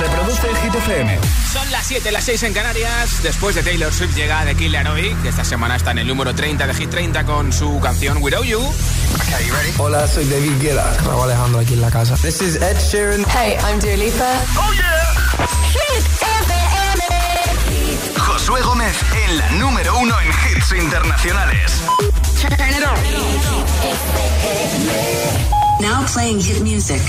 Reproduce el Hit FM. Son las 7, las 6 en Canarias. Después de Taylor Swift llega The Killer que esta semana está en el número 30 de Hit 30 con su canción Without You. Okay, ready? Hola, soy David Guetta. Raúl Alejandro aquí en la casa. This is Ed Sheeran. Hey, I'm Dua Lipa. Oh yeah. Hit FM. Josué Gómez en la número 1 en hits internacionales. Turn. Now playing hit music.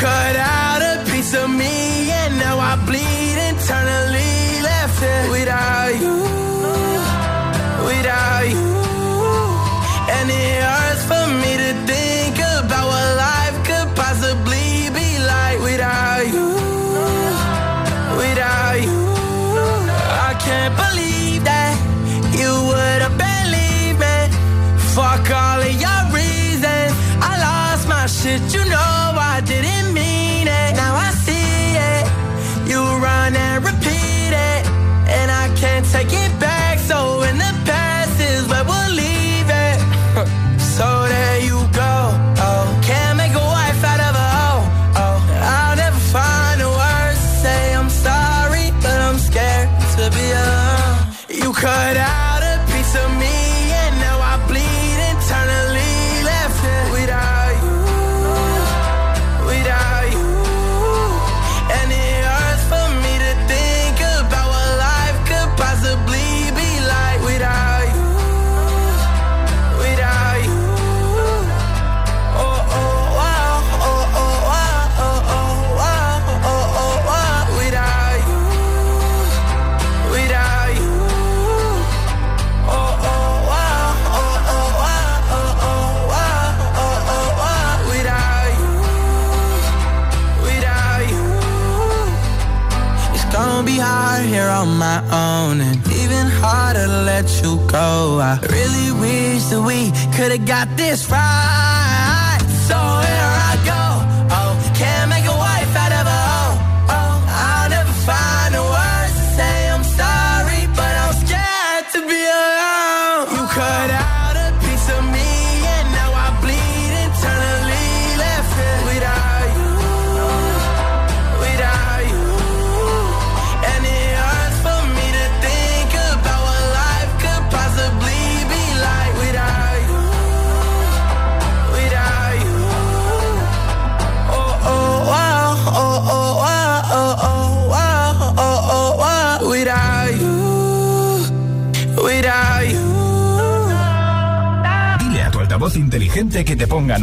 cut out a piece of me. got this right.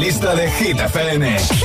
Lista de. Hit FM.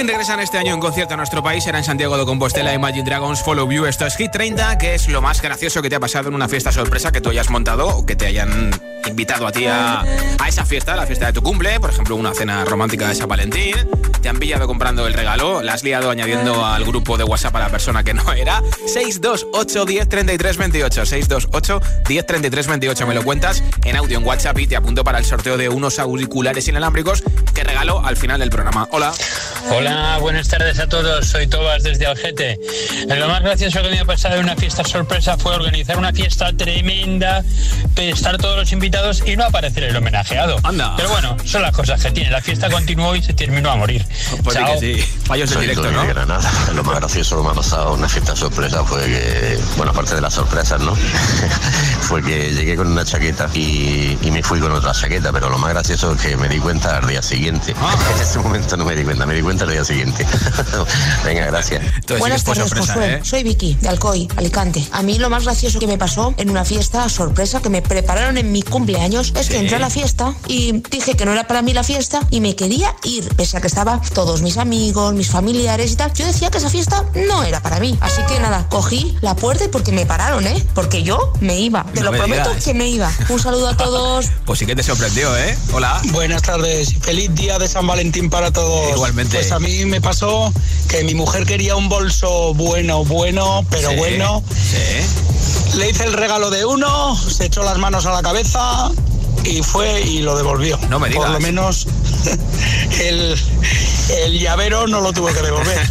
Fin regresan este año en concierto a nuestro país será en Santiago de Compostela Imagine Dragons Follow You. Esto es Hit 30, que es lo más gracioso que te ha pasado en una fiesta sorpresa que tú hayas montado o que te hayan invitado a ti a, a esa fiesta, la fiesta de tu cumple, por ejemplo, una cena romántica de San Valentín. Te han pillado comprando el regalo, la has liado añadiendo al grupo de WhatsApp a la persona que no era. 628 10 33 28. 628 10 33 28. Me lo cuentas en audio en WhatsApp y te apunto para el sorteo de unos auriculares inalámbricos que regalo al final del programa. Hola. Hola, buenas tardes a todos. Soy Tobas desde Algete. Lo más gracioso que me ha pasado en una fiesta sorpresa fue organizar una fiesta tremenda, estar todos los invitados y no aparecer el homenajeado. Anda. Pero bueno, son las cosas que tiene. La fiesta continuó y se terminó a morir. Pues sí Chao. que sí. Fallos de Soy directo, ¿no? de Granada. Lo más gracioso que me ha pasado en una fiesta sorpresa fue que, bueno, aparte de las sorpresas, ¿no? fue que llegué con una chaqueta y, y me fui con otra chaqueta, pero lo más gracioso es que me di cuenta al día siguiente. Ah. En ese momento no me di cuenta. me di cuenta el día siguiente. Venga, gracias. Entonces Buenas tardes, sorpresa, Josué. ¿eh? Soy Vicky, de Alcoy, Alicante. A mí lo más gracioso que me pasó en una fiesta sorpresa que me prepararon en mi cumpleaños es que entré a la fiesta y dije que no era para mí la fiesta y me quería ir, pese a que estaban todos mis amigos, mis familiares y tal. Yo decía que esa fiesta no era para mí. Así que nada, cogí la puerta y porque me pararon, ¿eh? Porque yo me iba. Te No lo me prometo digas. que me iba. Un saludo a todos. Pues sí que te sorprendió, ¿eh? Hola. Buenas tardes, feliz día de San Valentín para todos. Igualmente. Pues a mí me pasó que mi mujer quería un bolso bueno, bueno, pero Sí, bueno. Sí. Le hice el regalo de uno, se echó las manos a la cabeza y fue y lo devolvió. No me digas. Por lo menos el, el llavero no lo tuvo que devolver.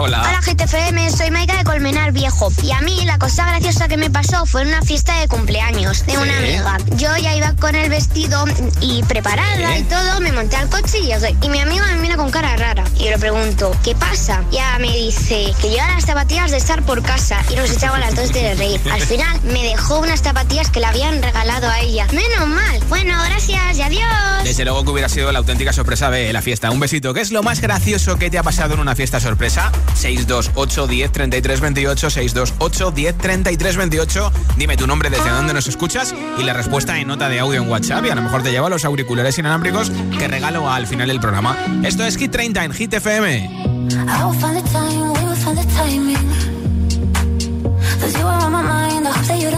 Hola. Hola GTFM, soy Maika de Colmenar Viejo y a mí la cosa graciosa que me pasó fue en una fiesta de cumpleaños de una Sí. amiga. Yo ya iba con el vestido y preparada Sí. y todo, me monté al coche y llegué. Y mi amiga me mira con cara rara y yo le pregunto, ¿qué pasa? Ya me dice que lleva las zapatillas de estar por casa y nos echaba las dos de reír. Al final me dejó unas zapatillas que le habían regalado a ella. Menos mal. Bueno, gracias y adiós. Desde luego que hubiera sido la auténtica sorpresa de la fiesta. Un besito. ¿Qué es lo más gracioso que te ha pasado en una fiesta sorpresa? 628 10 33 28 628 10 33 28. Dime tu nombre, desde dónde nos escuchas y la respuesta en nota de audio en WhatsApp. Y a lo mejor te lleva los auriculares inalámbricos que regalo al final del programa. Esto es Hit 30 en Hit FM. I will find the time, we will find the timing. Cause you are on my mind, I hope that you don't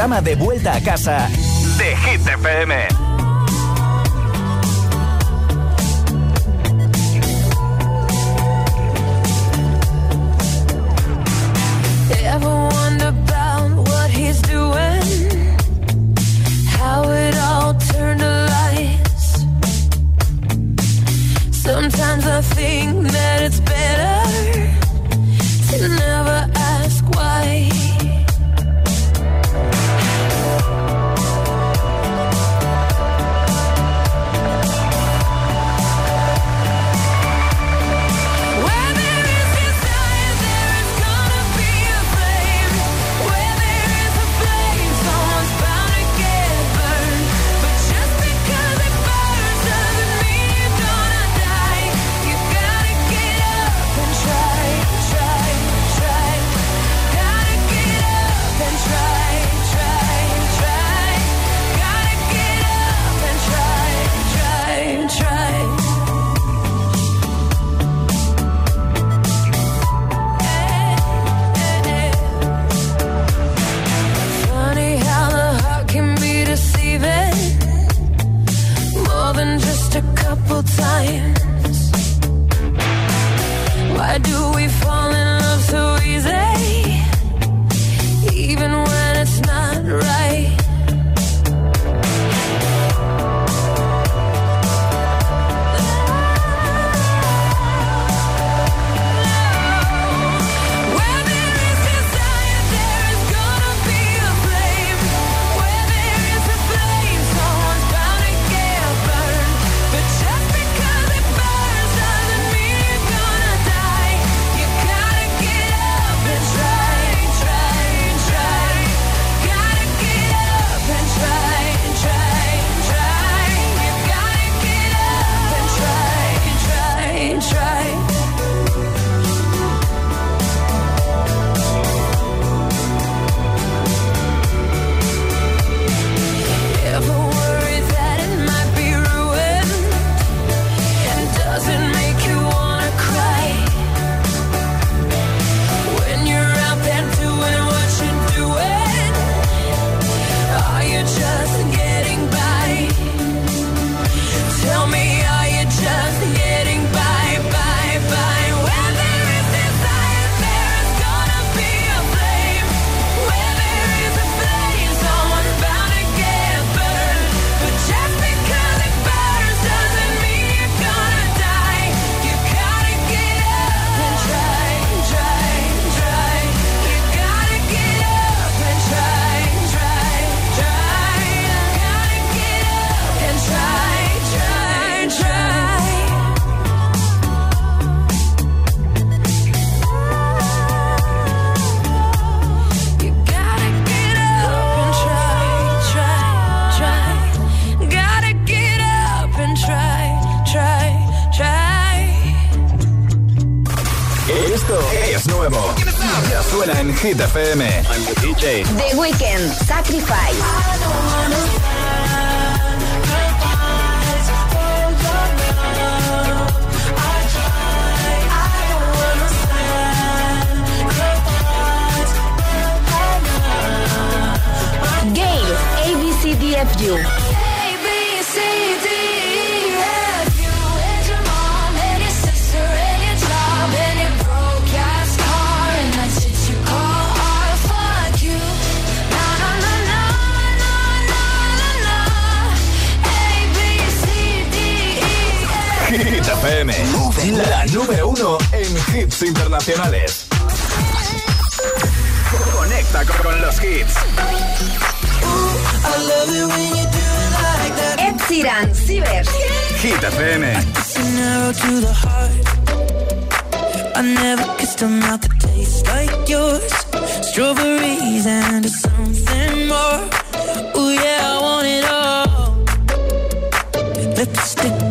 de vuelta a casa de Hit FM. Sometimes I think that it's better to never número uno en hits internacionales. Conecta con los hits. Ed Sheeran, Ciber. Hit FM. I never kissed a mouth that tastes like yours. Strawberries and something more. Ooh yeah, I want it all. Lipstick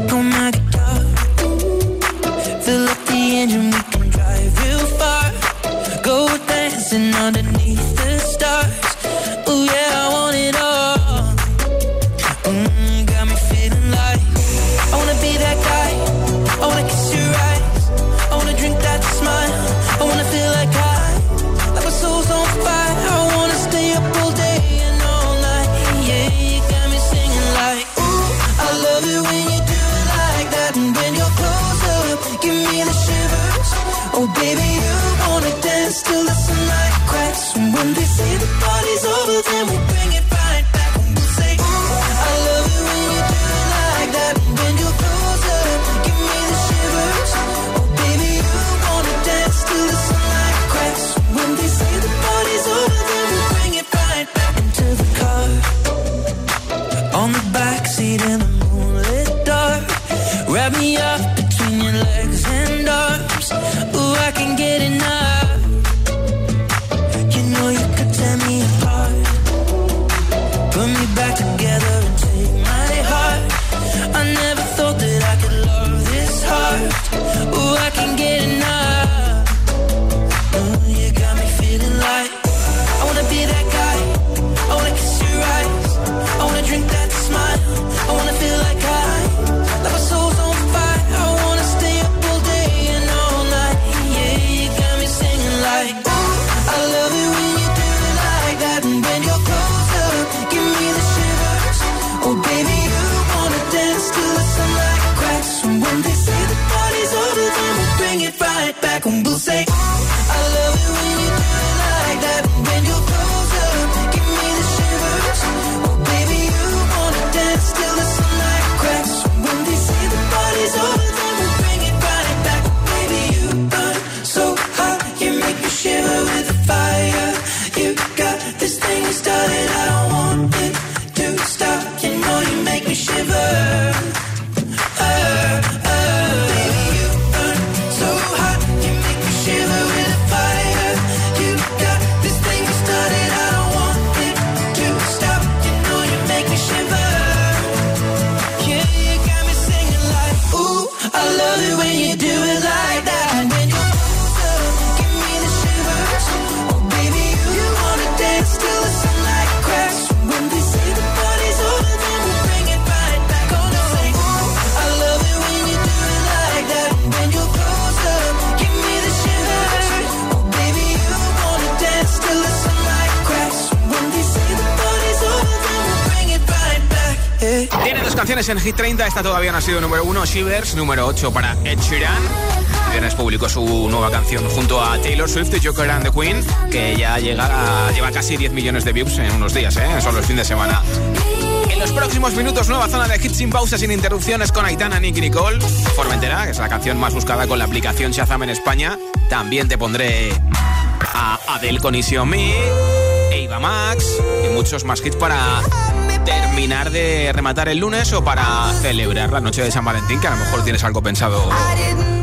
engine Hit 30, esta todavía no ha sido número 1, Shivers, número 8 para Ed Sheeran. El viernes publicó su nueva canción junto a Taylor Swift y Joker and the Queen, que ya llega a, lleva casi 10 millones de views en unos días, ¿eh? solo el fin de semana. En los próximos minutos, nueva zona de hits sin pausa, sin interrupciones con Aitana, Nick y Nicole. Formentera, que es la canción más buscada con la aplicación Shazam en España. También te pondré a Adel con Isión Me, Eva Max y muchos más hits para terminar de rematar el lunes o para celebrar la noche de San Valentín, que a lo mejor tienes algo pensado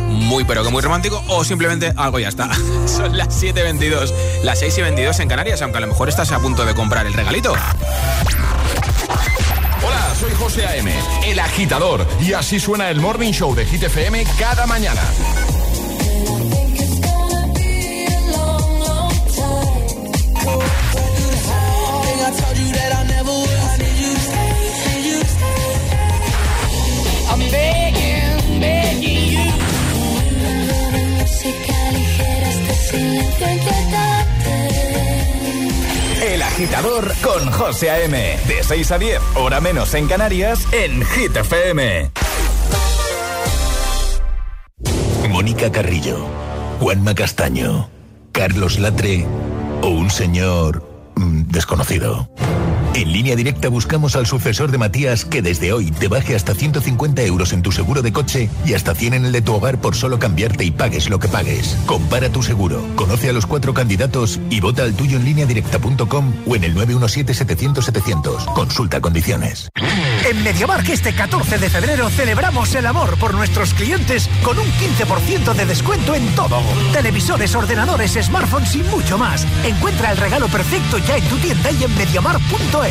muy pero que muy romántico o simplemente algo ya está. Son las 7.22, las 6.22 en Canarias, aunque a lo mejor estás a punto de comprar el regalito. Hola, soy José A.M., el agitador, y así suena el Morning Show de GTFM cada mañana. El agitador con José A.M. De 6 a 10, hora menos en Canarias, en Hit FM. Mónica Carrillo, Juanma Castaño, Carlos Latre o un señor mm, desconocido. En línea directa buscamos al sucesor de Matías que desde hoy te baje hasta 150 euros en tu seguro de coche y hasta 100 en el de tu hogar por solo cambiarte y pagues lo que pagues. Compara tu seguro, conoce a los cuatro candidatos y vota al tuyo en línea directa.com o en el 917-700-700. Consulta condiciones. En MediaMark este 14 de febrero celebramos el amor por nuestros clientes con un 15% de descuento en todo. Televisores, ordenadores, smartphones y mucho más. Encuentra el regalo perfecto ya en tu tienda y en mediamar.es.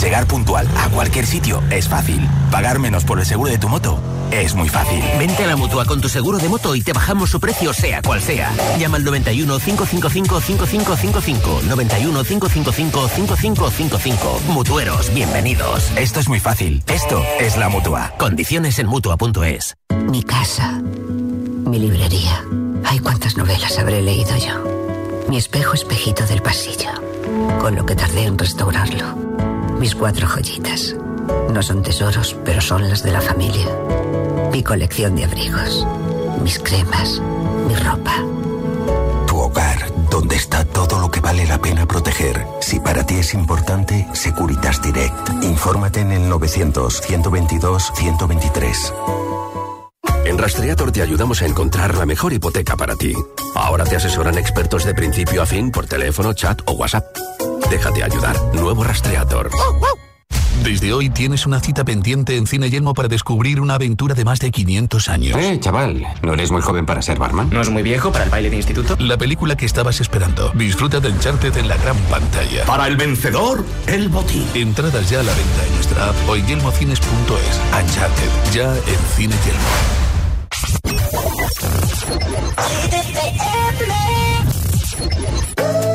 Llegar puntual a cualquier sitio es fácil. Pagar menos por el seguro de tu moto es muy fácil. Vente a la mutua con tu seguro de moto y te bajamos su precio, sea cual sea. Llama al 91 555 5555. 91 555 5555. Mutueros, bienvenidos. Esto es muy fácil. Esto es la mutua. Condiciones en mutua.es. Mi casa. Mi librería. Ay, cuántas novelas habré leído yo. Mi espejo espejito del pasillo. Con lo que tardé en restaurarlo. Mis cuatro joyitas. No son tesoros, pero son las de la familia. Mi colección de abrigos. Mis cremas. Mi ropa. Tu hogar, donde está todo lo que vale la pena proteger. Si para ti es importante, Securitas Direct. Infórmate en el 900-122-123. En Rastreator te ayudamos a encontrar la mejor hipoteca para ti. Ahora te asesoran expertos de principio a fin por teléfono, chat o WhatsApp. Déjate ayudar. Nuevo Rastreator. Desde hoy tienes una cita pendiente en Cine Yelmo para descubrir una aventura de más de 500 años. Eh, chaval, ¿no eres muy joven para ser barman? ¿No es muy viejo para el baile de instituto? La película que estabas esperando. Disfruta de Uncharted en la gran pantalla. Para el vencedor, el botín. Entradas ya a la venta en nuestra app o en yelmocines.es. Uncharted, ya en Cine Yelmo. All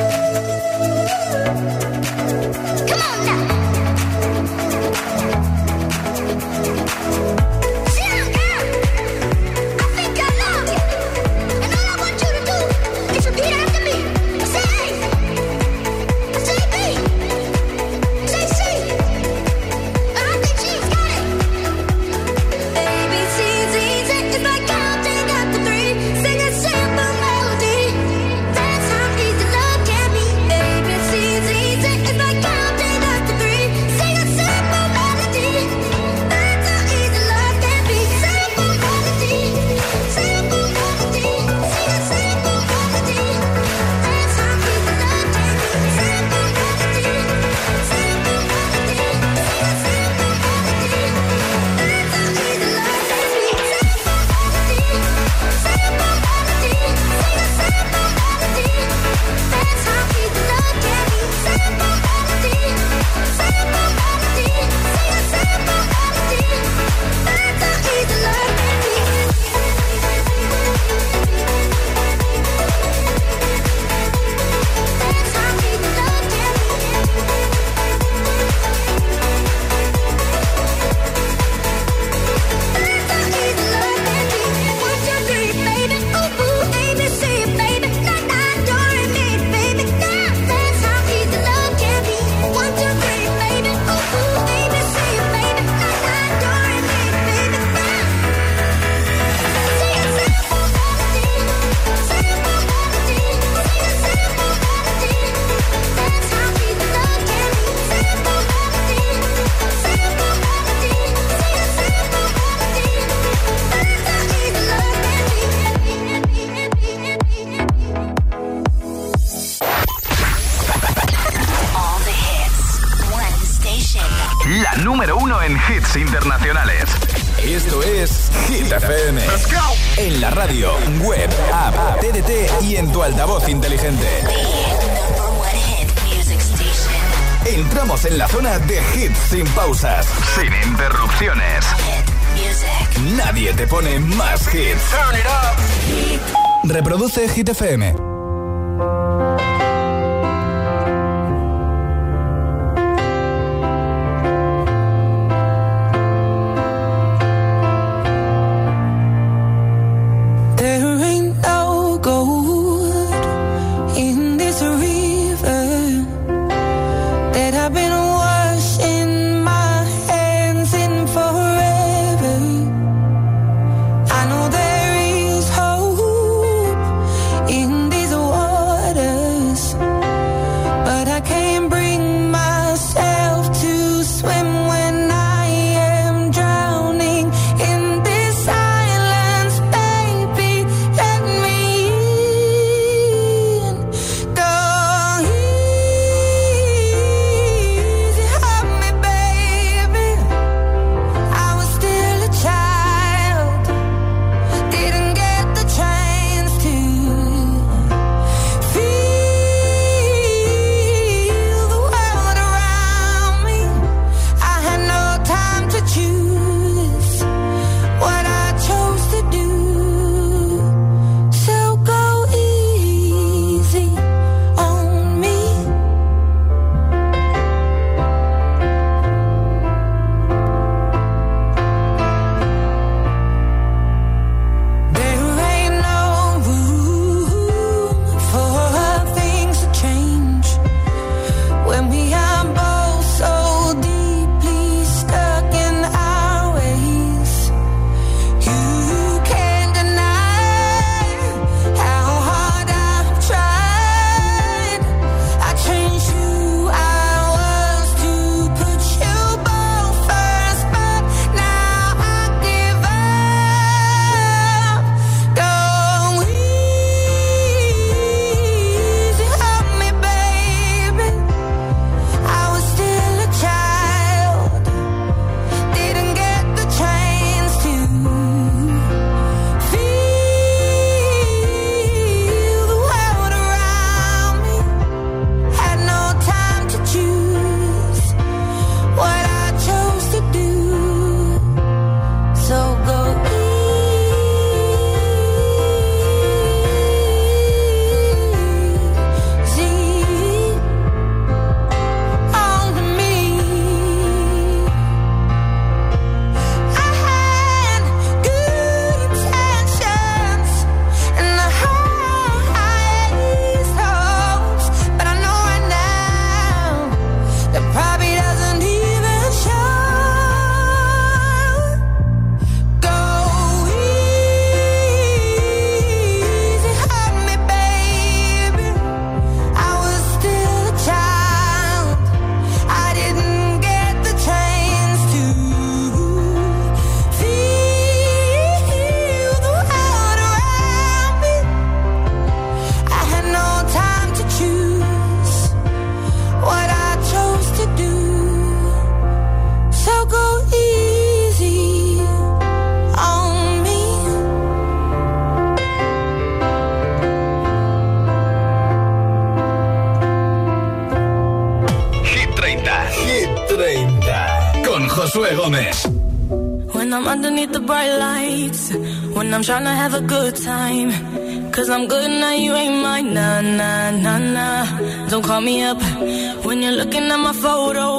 Hit FM.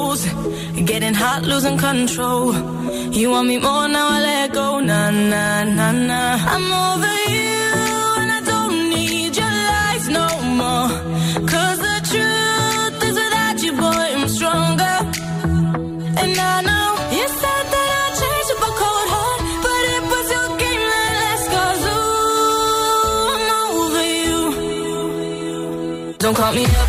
Photos. Getting hot, losing control. You want me more now, I let go. Nah, nah, nah, nah. I'm over you and I don't need your lies no more. Cause the truth is without you, boy, I'm stronger. And I know you said that I changed up a cold heart, but it was your game that I'm over you. Don't call me up,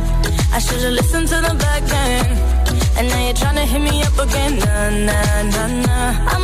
I should've listened to the back then. And now you're trying to hit me up again. Nah, nah, nah, nah. I'm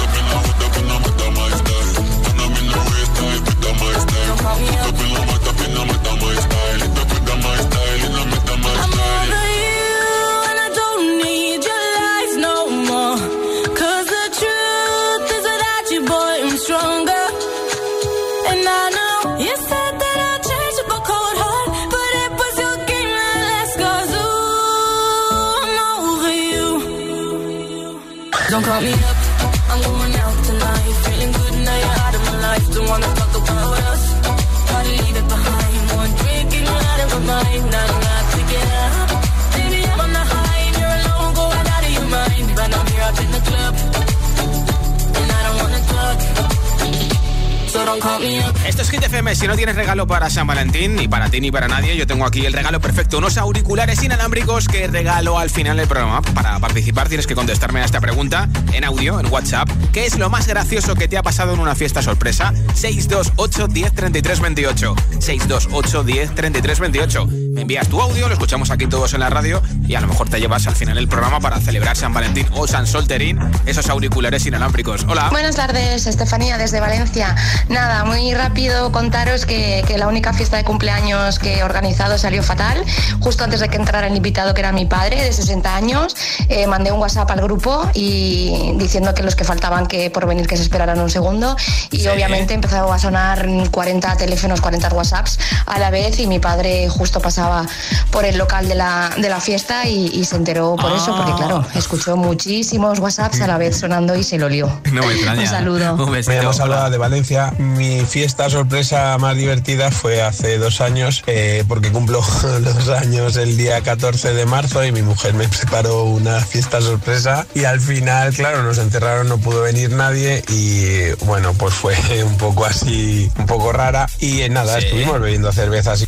Esto es Hit FM. Si no tienes regalo para San Valentín, ni para ti ni para nadie, yo tengo aquí el regalo perfecto. Unos auriculares inalámbricos que regalo al final del programa. Para participar tienes que contestarme a esta pregunta en audio, en WhatsApp. ¿Qué es lo más gracioso que te ha pasado en una fiesta sorpresa? 628 10 33 28. 628 10 33 28. Me envías tu audio, lo escuchamos aquí todos en la radio y a lo mejor te llevas al final el programa para celebrar San Valentín o San Solterín esos auriculares inalámbricos. Hola. Buenas tardes, Estefanía, desde Valencia. Nada, muy rápido contaros que, que la única fiesta de cumpleaños que he organizado salió fatal. Justo antes de que entrara el invitado, que era mi padre, de 60 años, eh, mandé un WhatsApp al grupo y diciendo que los que faltaban que por venir que se esperaran un segundo. Y obviamente empezó a sonar 40 teléfonos, 40 WhatsApps a la vez y mi padre justo pasaba por el local de la, de la fiesta y, y se enteró por eso, porque claro, escuchó muchísimos WhatsApps a la vez sonando y se lo lió. No me extraña. Un saludo. Un llamo Salva de Valencia. Mi fiesta sorpresa más divertida fue hace dos años, eh, porque cumplo dos años el día 14 de marzo y mi mujer me preparó una fiesta sorpresa y al final, claro, nos encerraron, no pudo venir nadie y bueno, pues fue un poco así, un poco rara y eh, nada, Sí. estuvimos bebiendo cervezas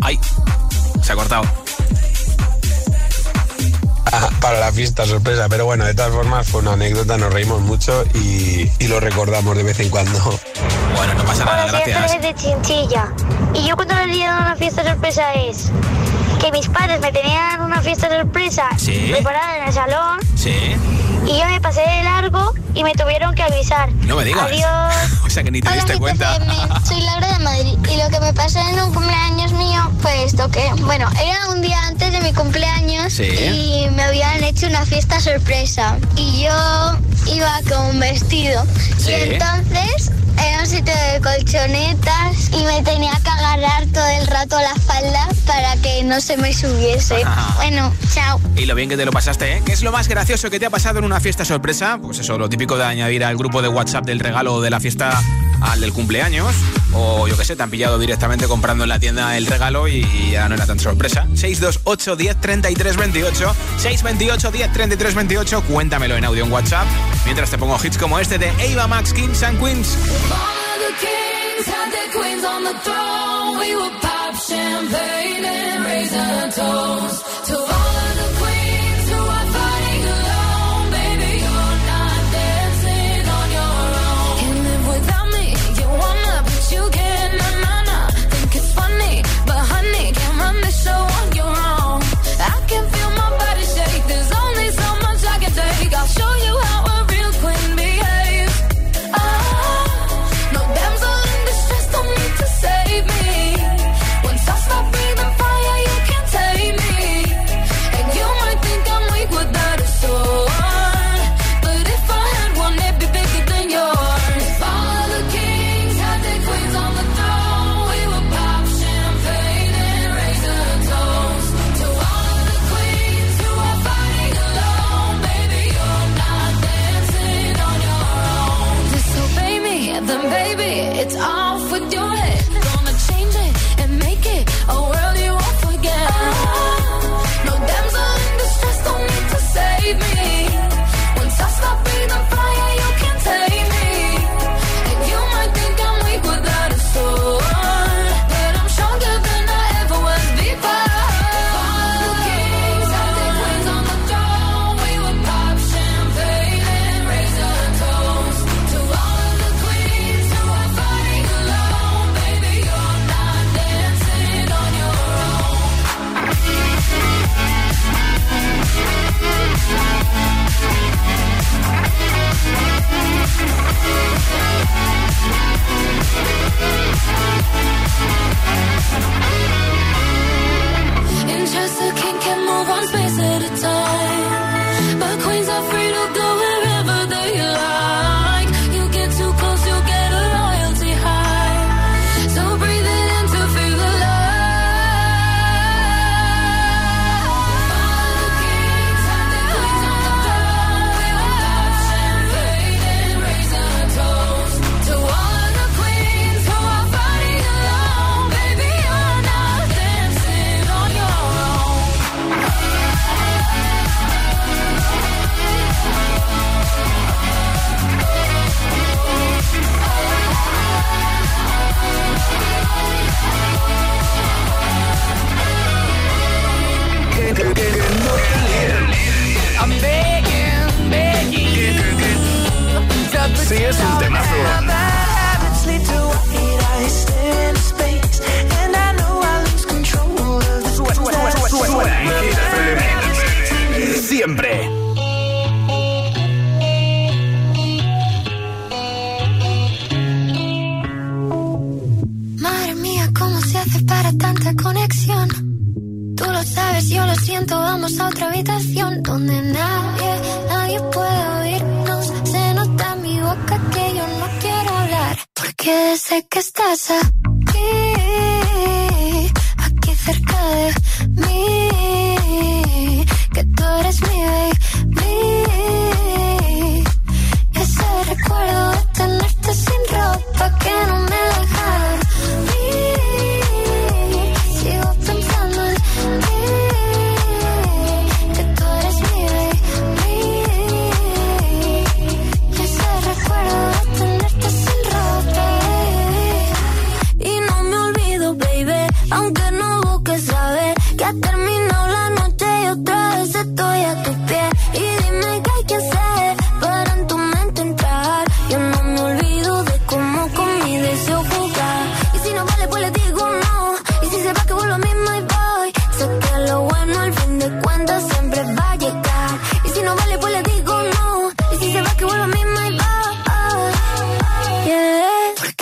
Ay, se ha cortado. Para la fiesta sorpresa, pero bueno, de todas formas fue una anécdota, nos reímos mucho y, y lo recordamos de vez en cuando. Bueno, no pasa Hola, soy Ángeles de Chinchilla. Y yo cuando día de una fiesta sorpresa es que mis padres me tenían una fiesta sorpresa Sí. preparada en el salón Sí. Y yo me pasé de largo y me tuvieron que avisar. No me digas. Adiós. O sea que ni te diste cuenta. Soy Laura de Madrid y lo que me pasó en un cumpleaños mío fue esto que, bueno, era un día antes de mi cumpleaños Sí. y me habían hecho una fiesta sorpresa y yo iba con un vestido Sí. y entonces era un sitio de colchonetas y me tenía que agarrar todo el rato la falda para que no se me subiese. Bueno, chao. Y lo bien que te lo pasaste, ¿eh? ¿Qué es lo más gracioso que te ha pasado en una fiesta sorpresa? Pues eso, lo típico de añadir al grupo de WhatsApp del regalo de la fiesta al del cumpleaños. O yo qué sé, te han pillado directamente comprando en la tienda el regalo y, ya no era tan sorpresa. 628 10 33 28. 628 10 33 28. Cuéntamelo en audio en WhatsApp. Mientras te pongo hits como este de Ava Max Kings and Queens. champagne and raisin toast to all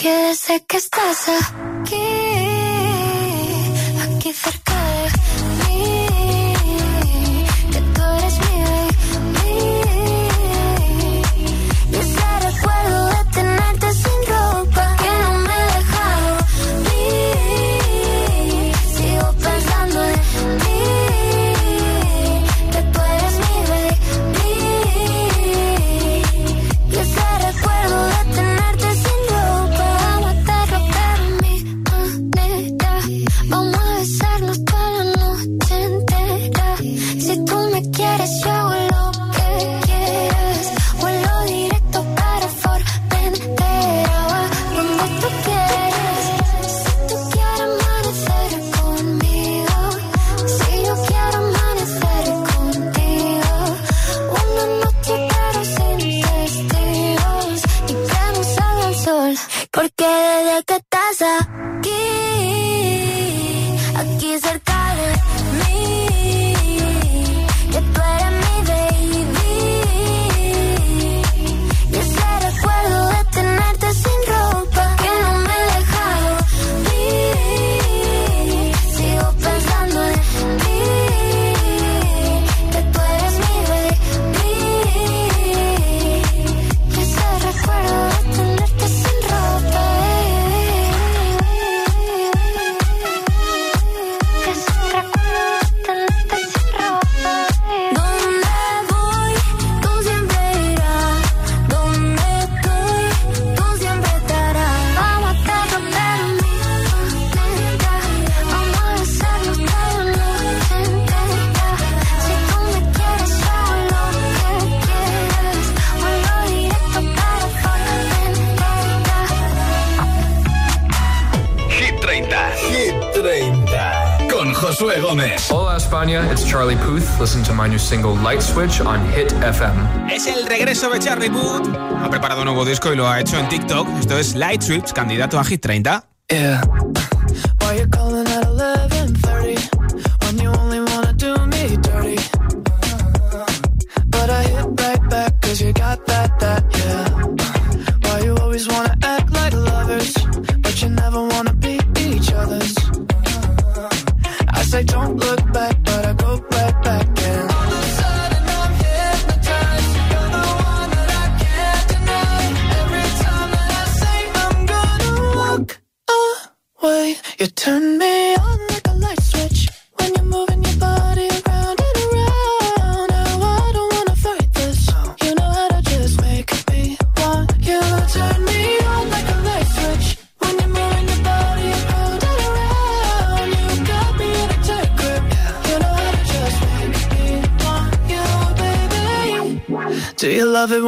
que desde que estás It's Charlie Puth. Listen to my new single Light Switch on Hit FM. Es el regreso de Charlie Puth. Ha preparado un nuevo disco y lo ha hecho en TikTok. Esto es Light Switch, candidato a Hit 30. Yeah.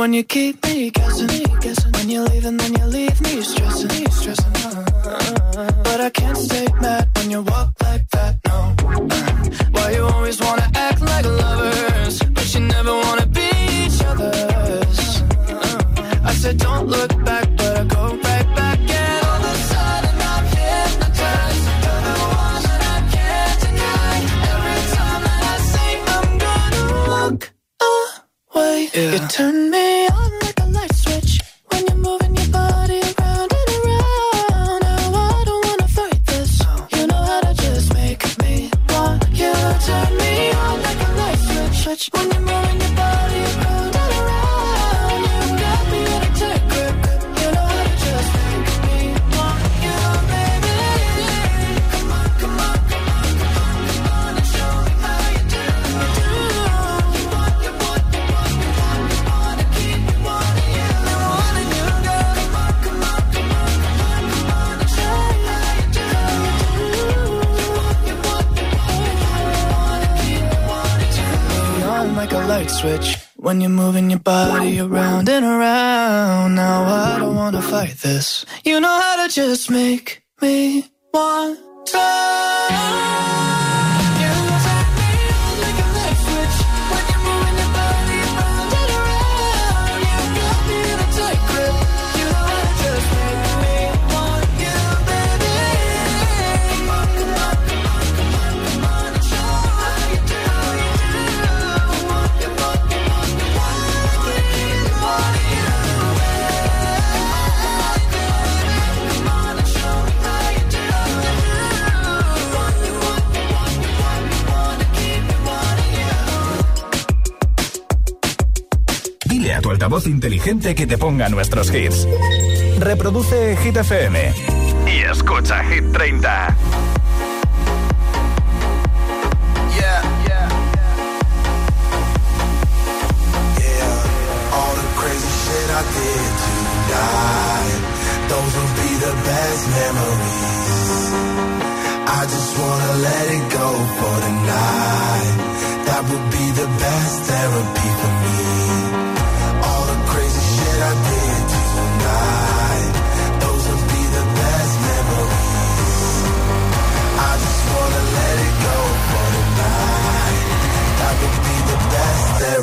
one you keep gente que te ponga nuestros hits. Reproduce Hit FM y escucha Hit 30. I did tonight. Those will be the best memories. I just wanna let it go for tonight. That would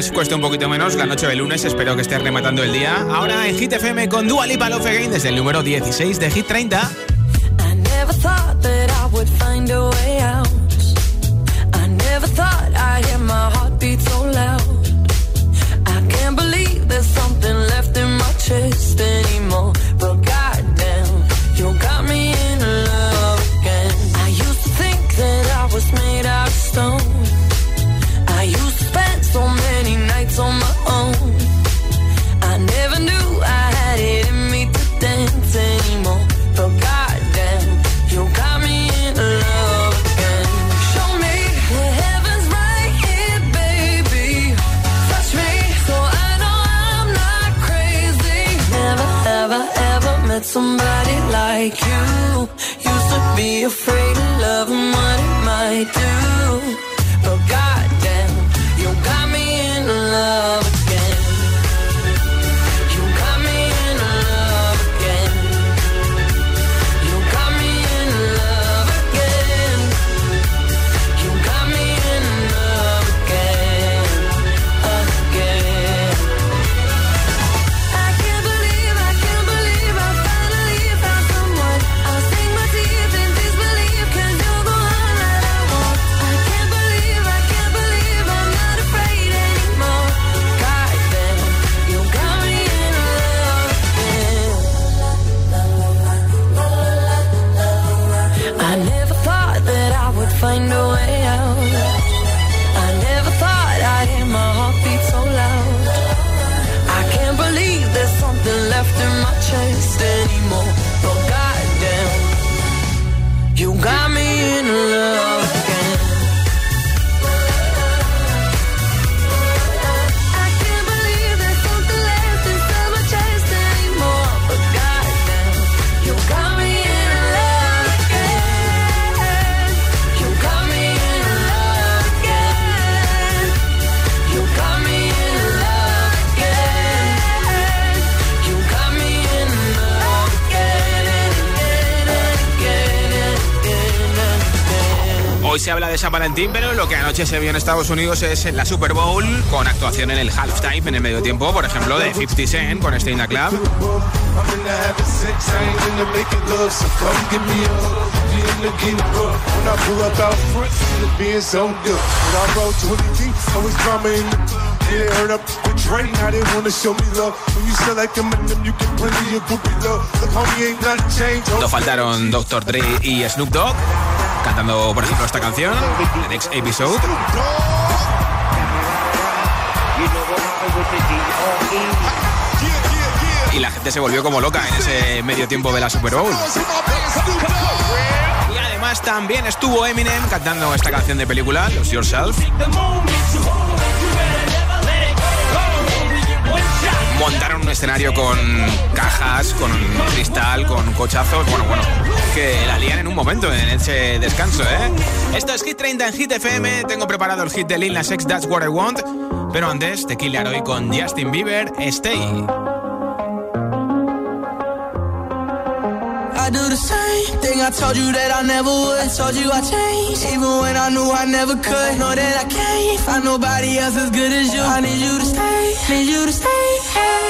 lunes cueste un poquito menos, la noche del lunes, espero que estés rematando el día. Ahora en Hit FM con Dua Lipa Love Again desde el número 16 de Hit 30. I never thought that I would find a way Pero lo que anoche se vio en Estados Unidos es en la Super Bowl, con actuación en el halftime, en el medio tiempo, por ejemplo, de 50 Cent con Stay in the Club. I'm in the having sex, I ain't in the making love, so come give me a hug. You in the getting rough. When I pull up out front, see it being so good. When I roll 20 deep, always drama in the yeah, heard show me love. When you like you love. Ain't nothing changed. No faltaron Dr. Y cantando, por ejemplo, esta canción, The Next Episode. Y la gente se volvió como loca en ese medio tiempo de la Super Bowl. Y además también estuvo Eminem cantando esta canción de película, Lose Yourself. Escenario con cajas, con cristal, con cochazos. Bueno, bueno, que la lían en un momento en ese descanso, ¿eh? Esto es Hit 30 en Hit FM. Tengo preparado el hit de Lil That's What I Want. Pero antes, te Killer hoy con Justin Bieber, Stay. Do the same thing I told you that I never would. Told you I changed, even when I knew I never could. Know that I can't find nobody else as good as you. I need you to stay, you to stay.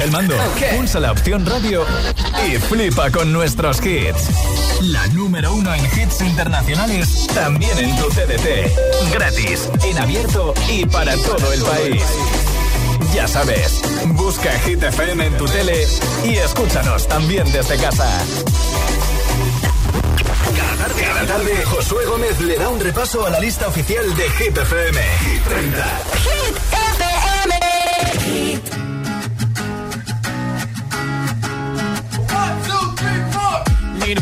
Coge el mando, pulsa la opción radio y flipa con nuestros hits. La número uno en hits internacionales, también en tu CDT. Gratis, en abierto y para todo el país. Ya sabes, busca Hit FM en tu tele y escúchanos también desde casa. Cada tarde, cada tarde, Josué Gómez le da un repaso a la lista oficial de Hit FM. Hit 30. Need a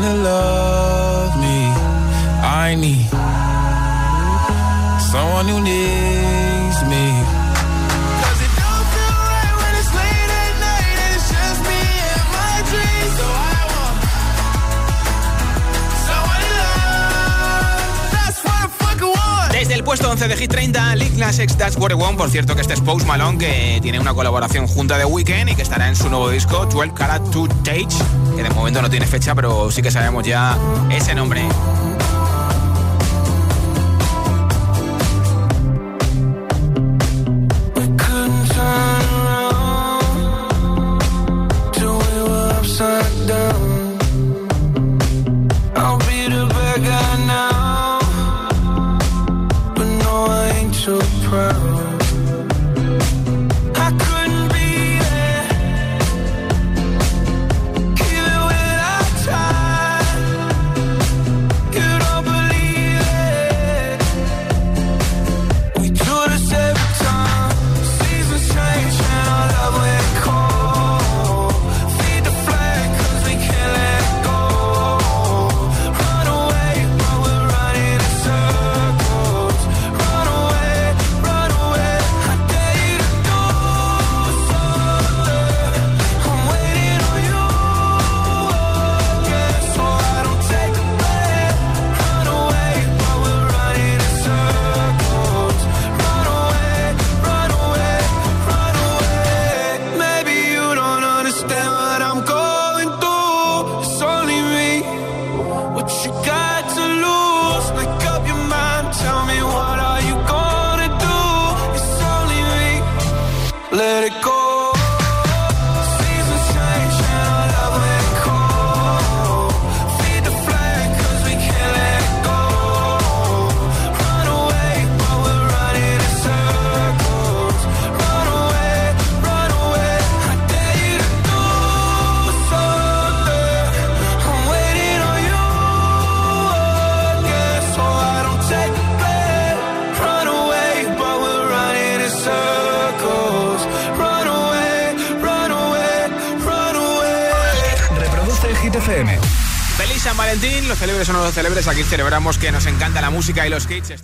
to love me. I need someone who needs me. 'Cause it don't feel right when it's late at night and it's just me and my dreams. So I want someone to love. That's what I fucking want. Desde el puesto 11 de Hit 30, Lil Nas X That's What I Want. Por cierto, que este es Post Malone, que tiene una colaboración junto a The Weeknd y que estará en su nuevo disco, 12 Carat 2 Tage, de momento no tiene fecha, pero sí que sabemos ya ese nombre. Aquí celebramos que nos encanta la música y los hits.